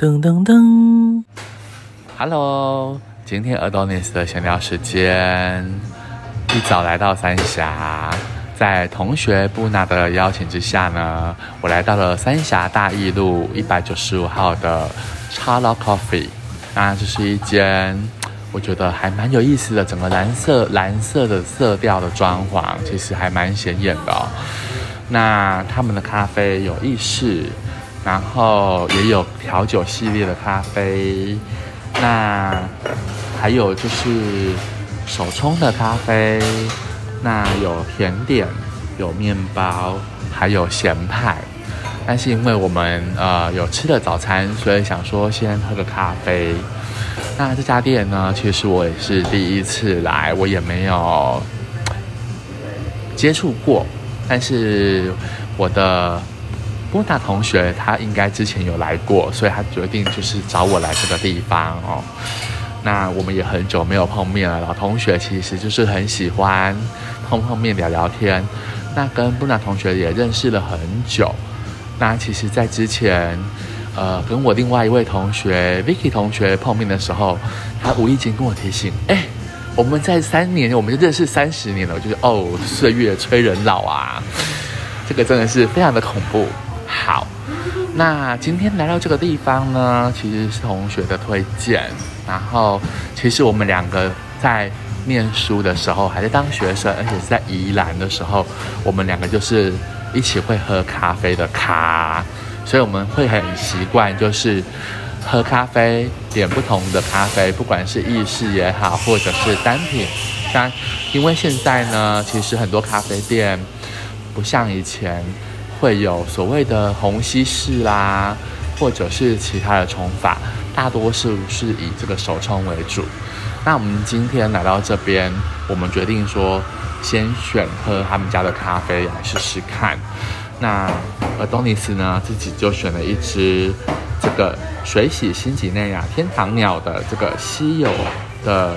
噔噔噔，Hello，今天 Adonis 的闲聊时间，一早来到三峡，在同学布娜的邀请之下呢，我来到了三峡大义路一百九十五号的 c h a l o Coffee，那这是一间我觉得还蛮有意思的，整个蓝色蓝色的色调的装潢，其实还蛮显眼的。那他们的咖啡有意式。然后也有调酒系列的咖啡，那还有就是手冲的咖啡，那有甜点，有面包，还有咸派。但是因为我们呃有吃的早餐，所以想说先喝个咖啡。那这家店呢，其实我也是第一次来，我也没有接触过，但是我的。波娜同学他应该之前有来过，所以他决定就是找我来这个地方哦。那我们也很久没有碰面了，老同学其实就是很喜欢碰碰面聊聊天。那跟波娜同学也认识了很久。那其实，在之前，呃，跟我另外一位同学 Vicky 同学碰面的时候，他无意间跟我提醒：“哎，我们在三年，我们就认识三十年了。”我就是哦，岁月催人老啊，这个真的是非常的恐怖。好，那今天来到这个地方呢，其实是同学的推荐。然后，其实我们两个在念书的时候，还在当学生，而且是在宜兰的时候，我们两个就是一起会喝咖啡的咖，所以我们会很习惯，就是喝咖啡，点不同的咖啡，不管是意式也好，或者是单品。但因为现在呢，其实很多咖啡店不像以前。会有所谓的虹吸式啦，或者是其他的冲法，大多数是以这个手冲为主。那我们今天来到这边，我们决定说先选喝他们家的咖啡来试试看。那而东尼斯呢，自己就选了一支这个水洗新几内亚天堂鸟的这个稀有的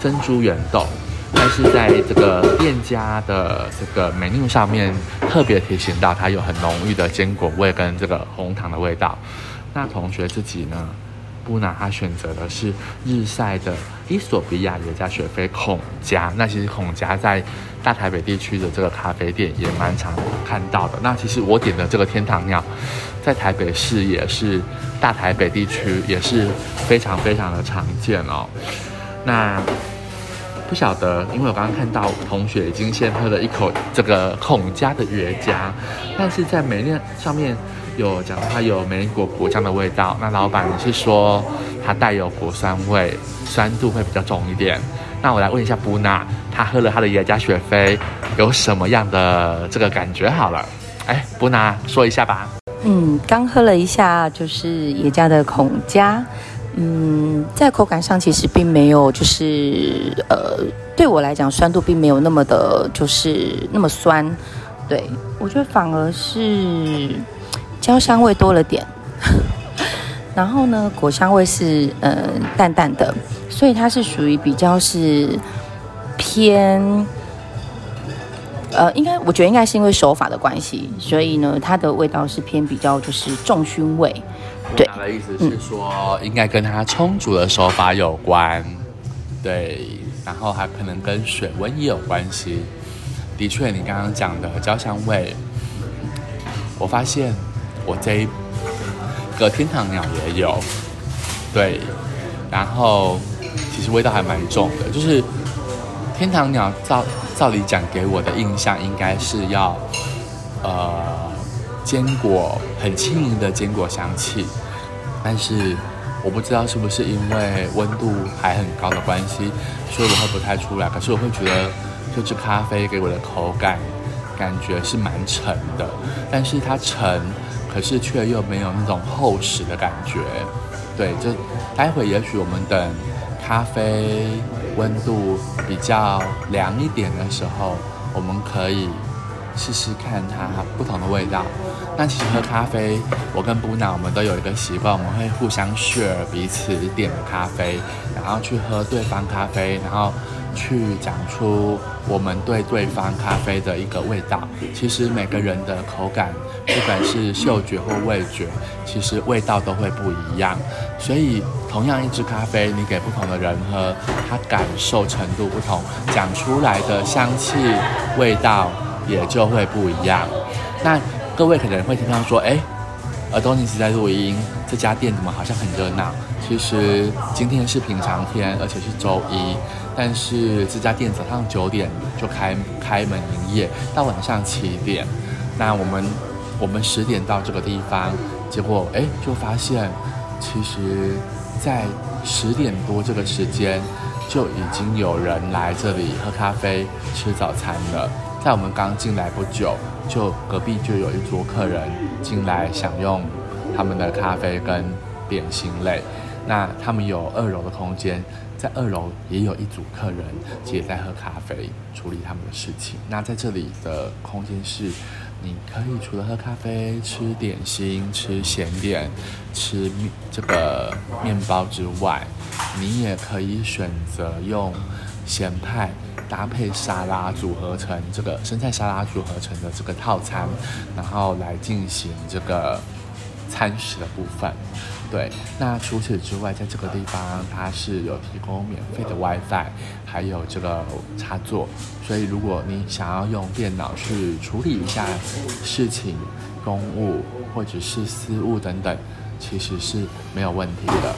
珍珠圆豆。但是在这个店家的这个 menu 上面特别提醒到，它有很浓郁的坚果味跟这个红糖的味道。那同学自己呢，布娜他选择的是日晒的伊索比亚耶加雪菲孔家。那其实孔家在大台北地区的这个咖啡店也蛮常看到的。那其实我点的这个天堂鸟，在台北市也是大台北地区也是非常非常的常见哦。那不晓得，因为我刚刚看到同学已经先喝了一口这个孔家的绝佳，但是在美念上面有讲它有莓果果酱的味道，那老板是说它带有果酸味，酸度会比较重一点。那我来问一下布娜，他喝了他的野加雪菲有什么样的这个感觉？好了，哎，布娜说一下吧。嗯，刚喝了一下就是野加的孔家。嗯，在口感上其实并没有，就是呃，对我来讲酸度并没有那么的，就是那么酸。对我觉得反而是焦香味多了点，然后呢，果香味是呃淡淡的，所以它是属于比较是偏呃，应该我觉得应该是因为手法的关系，所以呢，它的味道是偏比较就是重熏味。对，他的意思是说，应该跟它充足的手法有关，对，然后还可能跟水温也有关系。的确，你刚刚讲的焦香味，我发现我这一个天堂鸟也有，对，然后其实味道还蛮重的，就是天堂鸟照照理讲给我的印象应该是要，呃。坚果很轻盈的坚果香气，但是我不知道是不是因为温度还很高的关系，所以我喝不太出来。可是我会觉得这支咖啡给我的口感感觉是蛮沉的，但是它沉，可是却又没有那种厚实的感觉。对，就待会也许我们等咖啡温度比较凉一点的时候，我们可以试试看它不同的味道。那其实喝咖啡，我跟布娜我们都有一个习惯，我们会互相 share 彼此点的咖啡，然后去喝对方咖啡，然后去讲出我们对对方咖啡的一个味道。其实每个人的口感，不管是嗅觉或味觉，其实味道都会不一样。所以同样一支咖啡，你给不同的人喝，他感受程度不同，讲出来的香气味道也就会不一样。那各位可能会听到说，哎，耳东尼斯在录音，这家店怎么好像很热闹？其实今天是平常天，而且是周一，但是这家店早上九点就开开门营业，到晚上七点。那我们我们十点到这个地方，结果哎就发现，其实，在十点多这个时间，就已经有人来这里喝咖啡、吃早餐了。在我们刚进来不久。就隔壁就有一桌客人进来享用他们的咖啡跟点心类，那他们有二楼的空间，在二楼也有一组客人也在喝咖啡，处理他们的事情。那在这里的空间是，你可以除了喝咖啡、吃点心、吃咸点、吃面这个面包之外，你也可以选择用咸派。搭配沙拉组合成这个生菜沙拉组合成的这个套餐，然后来进行这个餐食的部分。对，那除此之外，在这个地方它是有提供免费的 WiFi，还有这个插座，所以如果你想要用电脑去处理一下事情、公务或者是私务等等，其实是没有问题的。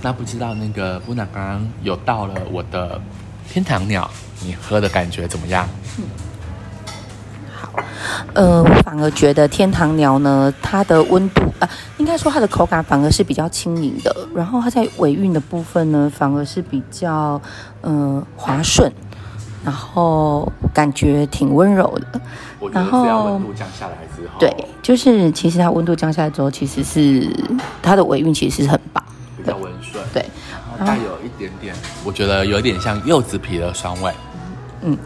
哎，那不知道那个布娜刚刚有到了我的天堂鸟，你喝的感觉怎么样？嗯，好，呃，我反而觉得天堂鸟呢，它的温度啊，应该说它的口感反而是比较轻盈的，然后它在尾韵的部分呢，反而是比较嗯滑顺，然后感觉挺温柔的。然后温度降下来之后，对，就是其实它温度降下来之后，其实是它的尾韵其实是很棒。比较温顺，对，然后带有一点点，我觉得有点像柚子皮的酸味，嗯，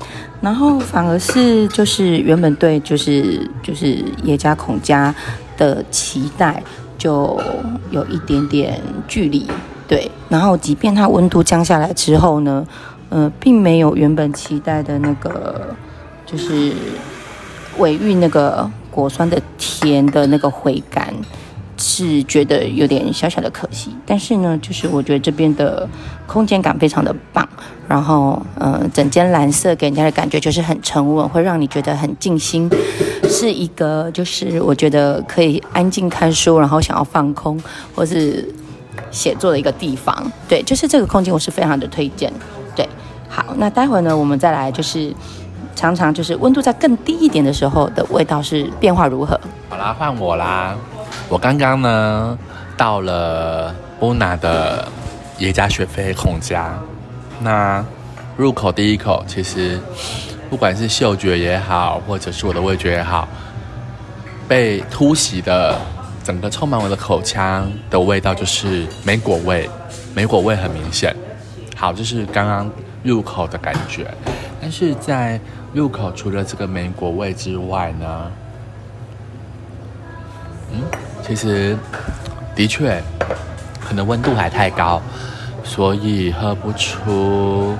然后反而是就是原本对就是就是叶家孔家的期待就有一点点距离，对，然后即便它温度降下来之后呢，呃，并没有原本期待的那个就是尾韵那个果酸的甜的那个回甘。是觉得有点小小的可惜，但是呢，就是我觉得这边的空间感非常的棒，然后，呃，整间蓝色给人家的感觉就是很沉稳，会让你觉得很静心，是一个就是我觉得可以安静看书，然后想要放空或是写作的一个地方。对，就是这个空间我是非常的推荐。对，好，那待会儿呢，我们再来就是常常就是温度在更低一点的时候的味道是变化如何？好啦，换我啦。我刚刚呢到了乌娜的耶加雪菲孔家，那入口第一口，其实不管是嗅觉也好，或者是我的味觉也好，被突袭的整个充满我的口腔的味道就是莓果味，莓果味很明显。好，这是刚刚入口的感觉，但是在入口除了这个莓果味之外呢，其实，的确，可能温度还太高，所以喝不出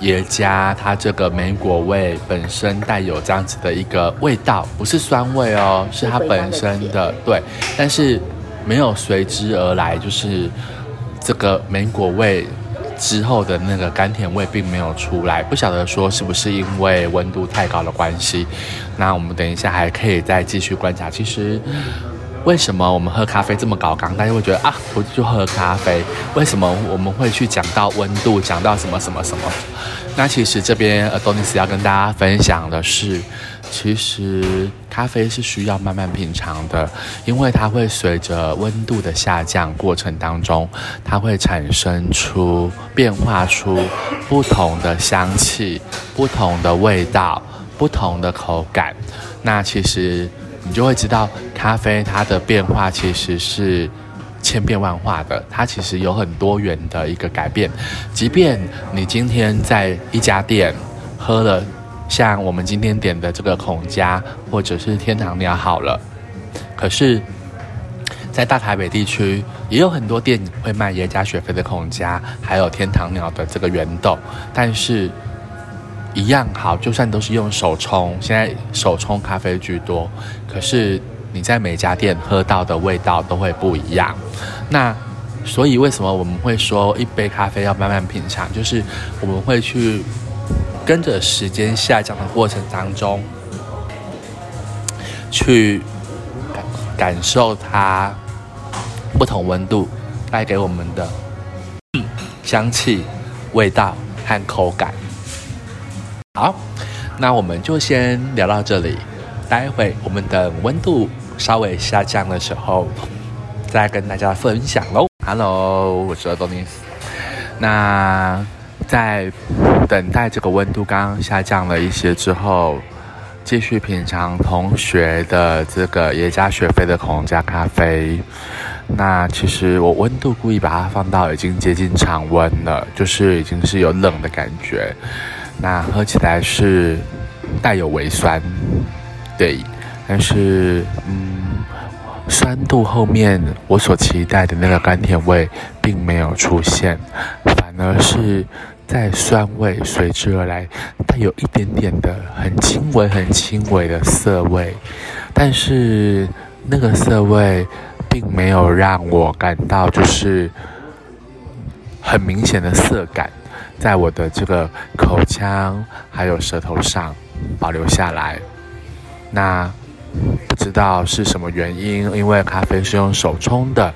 耶加它这个莓果味本身带有这样子的一个味道，不是酸味哦，是它本身的对，但是没有随之而来，就是这个莓果味之后的那个甘甜味并没有出来，不晓得说是不是因为温度太高的关系，那我们等一下还可以再继续观察，其实。为什么我们喝咖啡这么高刚？大家会觉得啊，我就喝咖啡。为什么我们会去讲到温度，讲到什么什么什么？那其实这边呃，多尼斯要跟大家分享的是，其实咖啡是需要慢慢品尝的，因为它会随着温度的下降过程当中，它会产生出变化出不同的香气、不同的味道、不同的口感。那其实。你就会知道，咖啡它的变化其实是千变万化的，它其实有很多元的一个改变。即便你今天在一家店喝了像我们今天点的这个孔家或者是天堂鸟好了，可是，在大台北地区也有很多店会卖耶加雪菲的孔家，还有天堂鸟的这个圆豆，但是一样好，就算都是用手冲，现在手冲咖啡居多，可是你在每家店喝到的味道都会不一样。那所以为什么我们会说一杯咖啡要慢慢品尝？就是我们会去。跟着时间下降的过程当中，去感感受它不同温度带给我们的香气、味道和口感。好，那我们就先聊到这里，待会我们等温度稍微下降的时候，再跟大家分享喽。Hello，我是 Adonis。那。在等待这个温度刚刚下降了一些之后，继续品尝同学的这个也加雪菲的口红加咖啡。那其实我温度故意把它放到已经接近常温了，就是已经是有冷的感觉。那喝起来是带有微酸，对，但是嗯，酸度后面我所期待的那个甘甜味并没有出现，反而是。在酸味随之而来，带有一点点的很轻微、很轻微的涩味，但是那个涩味并没有让我感到就是很明显的涩感，在我的这个口腔还有舌头上保留下来。那。不知道是什么原因，因为咖啡是用手冲的，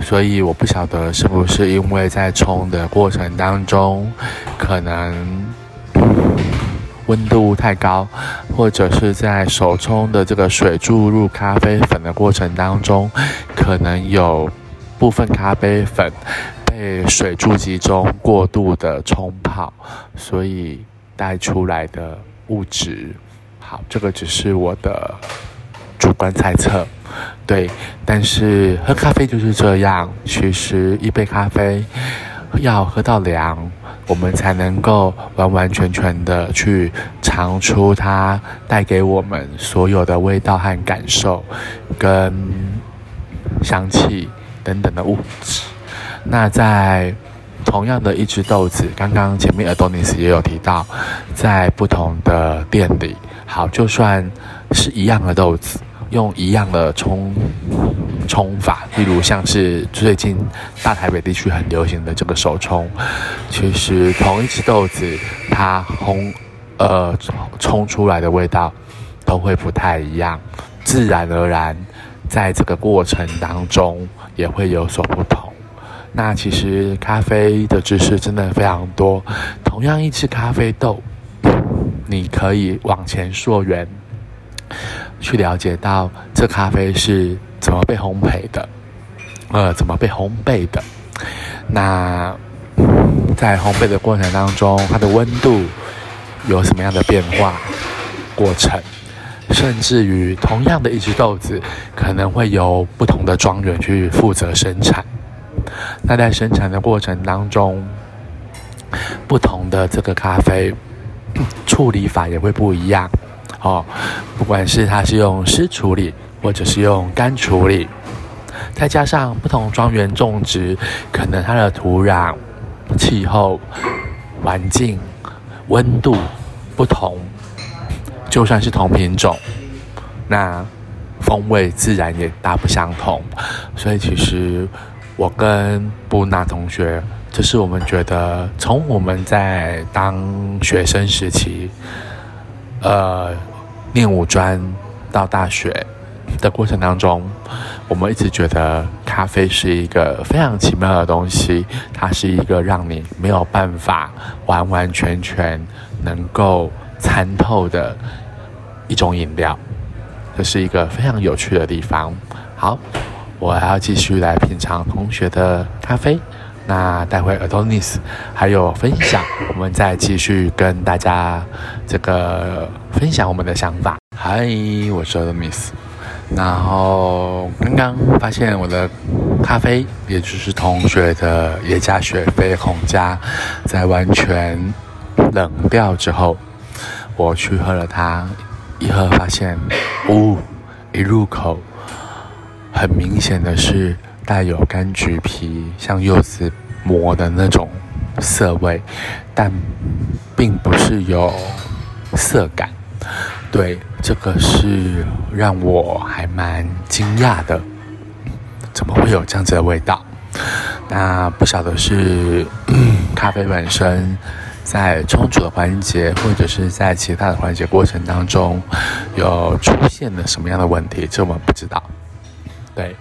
所以我不晓得是不是因为在冲的过程当中，可能温度太高，或者是在手冲的这个水注入咖啡粉的过程当中，可能有部分咖啡粉被水柱集中过度的冲泡，所以带出来的物质。好，这个只是我的。主观猜测，对，但是喝咖啡就是这样。其实一杯咖啡要喝到凉，我们才能够完完全全的去尝出它带给我们所有的味道和感受，跟香气等等的物质。那在同样的一只豆子，刚刚前面 Adonis 也有提到，在不同的店里，好，就算是一样的豆子。用一样的冲冲法，例如像是最近大台北地区很流行的这个手冲，其实同一只豆子，它烘呃冲出来的味道都会不太一样，自然而然在这个过程当中也会有所不同。那其实咖啡的知识真的非常多，同样一只咖啡豆，你可以往前溯源。去了解到这咖啡是怎么被烘焙的，呃，怎么被烘焙的？那在烘焙的过程当中，它的温度有什么样的变化过程？甚至于同样的一只豆子，可能会由不同的庄园去负责生产。那在生产的过程当中，不同的这个咖啡 处理法也会不一样。哦，不管是它是用湿处理，或者是用干处理，再加上不同庄园种植，可能它的土壤、气候、环境、温度不同，就算是同品种，那风味自然也大不相同。所以其实我跟布娜同学，就是我们觉得从我们在当学生时期，呃。念五专到大学的过程当中，我们一直觉得咖啡是一个非常奇妙的东西，它是一个让你没有办法完完全全能够参透的一种饮料，这是一个非常有趣的地方。好，我还要继续来品尝同学的咖啡。那待会 Adonis 还有分享，我们再继续跟大家这个分享我们的想法。嗨，我是 Adonis。然后刚刚发现我的咖啡，也就是同学的耶加雪菲红加，在完全冷掉之后，我去喝了它，一喝发现，哦，一入口，很明显的是带有柑橘皮，像柚子磨的那种涩味，但并不是有涩感。对，这个是让我还蛮惊讶的，怎么会有这样子的味道？那不晓得是 咖啡本身在冲煮的环节，或者是在其他的环节过程当中，有出现了什么样的问题，这我们不知道。对，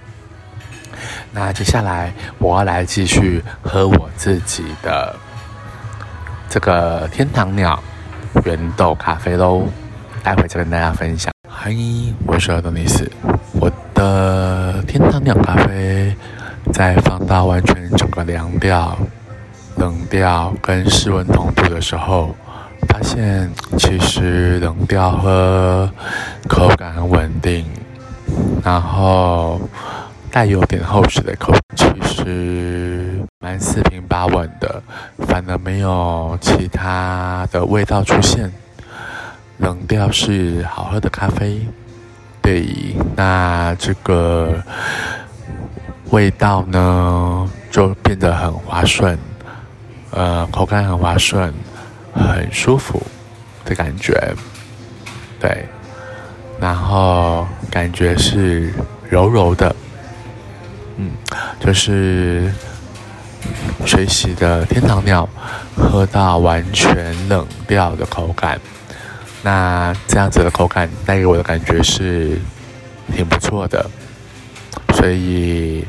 那接下来我要来继续喝我自己的这个天堂鸟原豆咖啡喽。待会再跟大家分享。嗨，我是阿多尼斯。我的天堂鸟咖啡在放到完全整个凉掉、冷掉跟室温同步的时候，发现其实冷掉喝口感很稳定，然后带有点厚实的口，其实蛮四平八稳的，反而没有其他的味道出现。冷调是好喝的咖啡，对，那这个味道呢就变得很滑顺，呃，口感很滑顺，很舒服的感觉，对，然后感觉是柔柔的，嗯，就是水洗的天堂鸟，喝到完全冷掉的口感。那这样子的口感带给我的感觉是挺不错的，所以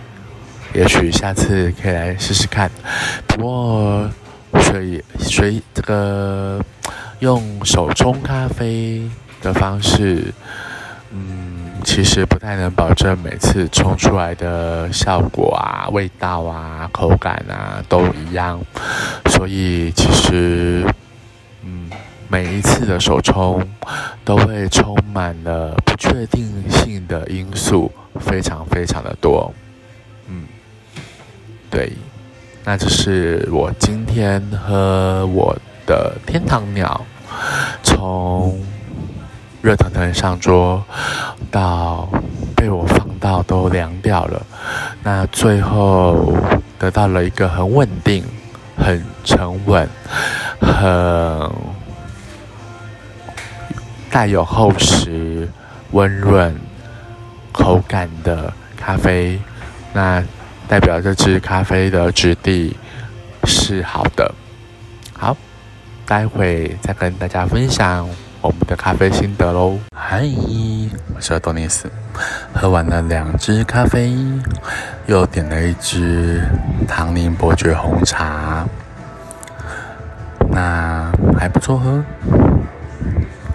也许下次可以来试试看。不过，所以所以这个用手冲咖啡的方式，嗯，其实不太能保证每次冲出来的效果啊、味道啊、口感啊都一样，所以其实。嗯每一次的手冲都会充满了不确定性的因素，非常非常的多。嗯，对，那就是我今天喝我的天堂鸟，从热腾腾上桌到被我放到都凉掉了，那最后得到了一个很稳定、很沉稳、很。带有厚实、温润口感的咖啡，那代表这支咖啡的质地是好的。好，待会再跟大家分享我们的咖啡心得喽。嗨，我是多尼斯，喝完了两支咖啡，又点了一支唐宁伯爵红茶，那还不错喝。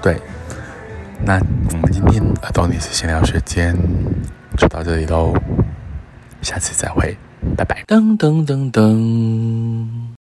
对。那我们今天阿多尼斯闲聊时间就到这里喽，下次再会，拜拜。噔噔噔噔。